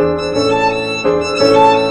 Música